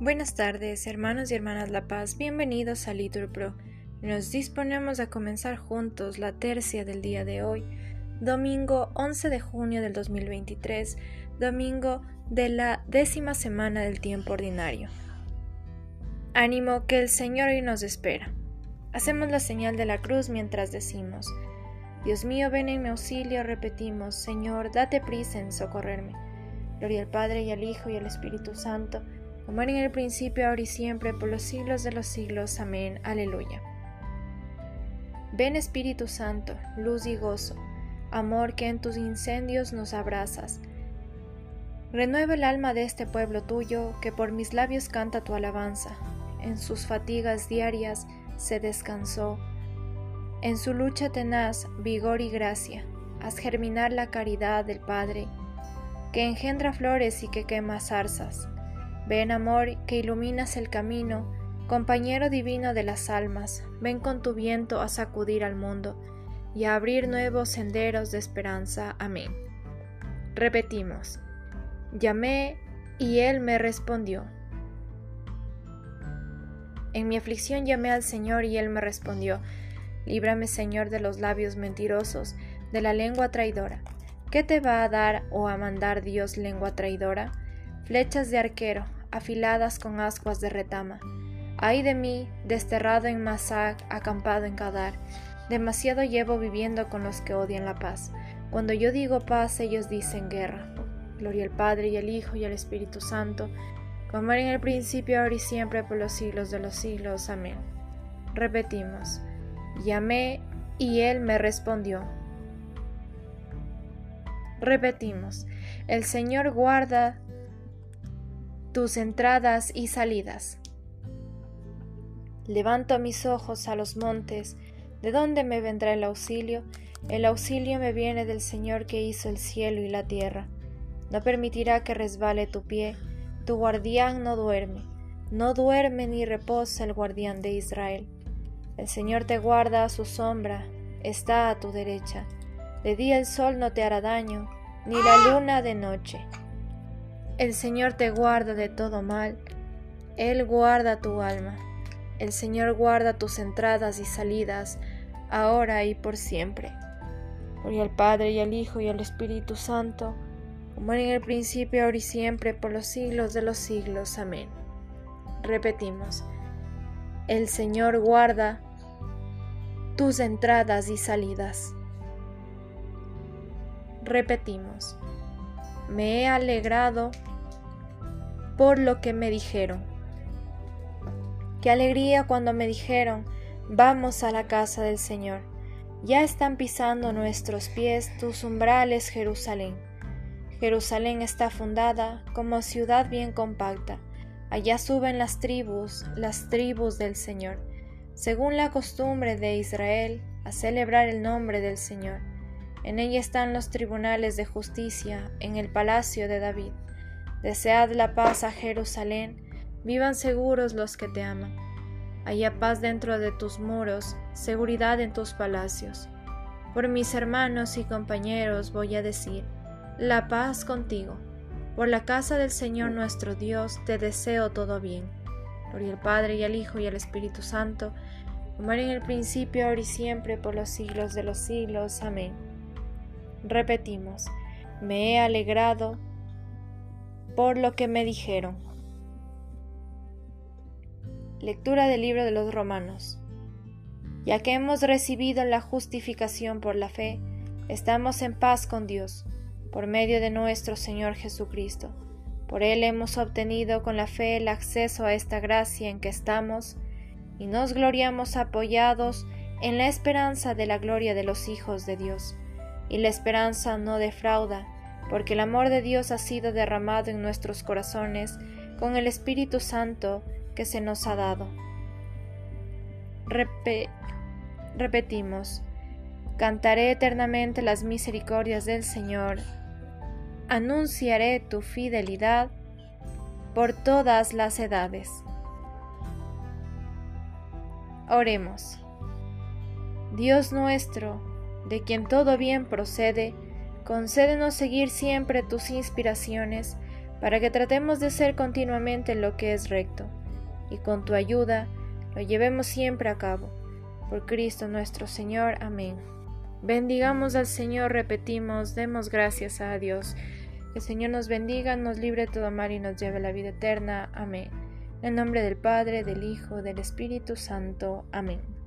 Buenas tardes, hermanos y hermanas La Paz, bienvenidos a Litur Pro. Nos disponemos a comenzar juntos la tercia del día de hoy, domingo 11 de junio del 2023, domingo de la décima semana del tiempo ordinario. Ánimo que el Señor hoy nos espera. Hacemos la señal de la cruz mientras decimos, Dios mío, ven en mi auxilio, repetimos, Señor, date prisa en socorrerme. Gloria al Padre y al Hijo y al Espíritu Santo, como era en el principio, ahora y siempre, por los siglos de los siglos. Amén. Aleluya. Ven Espíritu Santo, luz y gozo, amor que en tus incendios nos abrazas. Renueva el alma de este pueblo tuyo, que por mis labios canta tu alabanza. En sus fatigas diarias se descansó. En su lucha tenaz, vigor y gracia, haz germinar la caridad del Padre, que engendra flores y que quema zarzas. Ven amor, que iluminas el camino, Compañero divino de las almas, ven con tu viento a sacudir al mundo y a abrir nuevos senderos de esperanza. Amén. Repetimos, llamé y él me respondió. En mi aflicción llamé al Señor y él me respondió. Líbrame, Señor, de los labios mentirosos, de la lengua traidora. ¿Qué te va a dar o a mandar Dios lengua traidora? Flechas de arquero, afiladas con ascuas de retama Ay de mí, desterrado en Masac, acampado en Kadar. Demasiado llevo viviendo con los que odian la paz. Cuando yo digo paz, ellos dicen guerra. Gloria al Padre y al Hijo y al Espíritu Santo, como era en el principio, ahora y siempre, por los siglos de los siglos. Amén. Repetimos, llamé y él me respondió. Repetimos, el Señor guarda tus entradas y salidas. Levanto mis ojos a los montes, ¿de dónde me vendrá el auxilio? El auxilio me viene del Señor que hizo el cielo y la tierra. No permitirá que resbale tu pie, tu guardián no duerme, no duerme ni reposa el guardián de Israel. El Señor te guarda a su sombra, está a tu derecha. De día el sol no te hará daño, ni la luna de noche. El Señor te guarda de todo mal, Él guarda tu alma. El Señor guarda tus entradas y salidas, ahora y por siempre. Gloria al Padre y al Hijo y al Espíritu Santo, como en el principio, ahora y siempre, por los siglos de los siglos. Amén. Repetimos, el Señor guarda tus entradas y salidas. Repetimos, me he alegrado por lo que me dijeron. Qué alegría cuando me dijeron, vamos a la casa del Señor. Ya están pisando nuestros pies tus umbrales, Jerusalén. Jerusalén está fundada como ciudad bien compacta. Allá suben las tribus, las tribus del Señor, según la costumbre de Israel, a celebrar el nombre del Señor. En ella están los tribunales de justicia, en el palacio de David. Desead la paz a Jerusalén, Vivan seguros los que te aman. Haya paz dentro de tus muros, seguridad en tus palacios. Por mis hermanos y compañeros voy a decir, la paz contigo. Por la casa del Señor nuestro Dios te deseo todo bien. Gloria al Padre y al Hijo y al Espíritu Santo, como era en el principio, ahora y siempre, por los siglos de los siglos. Amén. Repetimos, me he alegrado por lo que me dijeron. Lectura del libro de los Romanos. Ya que hemos recibido la justificación por la fe, estamos en paz con Dios, por medio de nuestro Señor Jesucristo. Por Él hemos obtenido con la fe el acceso a esta gracia en que estamos, y nos gloriamos apoyados en la esperanza de la gloria de los hijos de Dios. Y la esperanza no defrauda, porque el amor de Dios ha sido derramado en nuestros corazones con el Espíritu Santo que se nos ha dado. repetimos, cantaré eternamente las misericordias del Señor, anunciaré tu fidelidad por todas las edades. Oremos. Dios nuestro, de quien todo bien procede, concédenos seguir siempre tus inspiraciones, para que tratemos de hacer continuamente lo que es recto, y con tu ayuda lo llevemos siempre a cabo. Por Cristo nuestro Señor. Amén. Bendigamos al Señor, repetimos, demos gracias a Dios. Que el Señor nos bendiga, nos libre de todo mal y nos lleve a la vida eterna. Amén. En nombre del Padre, del Hijo, del Espíritu Santo. Amén.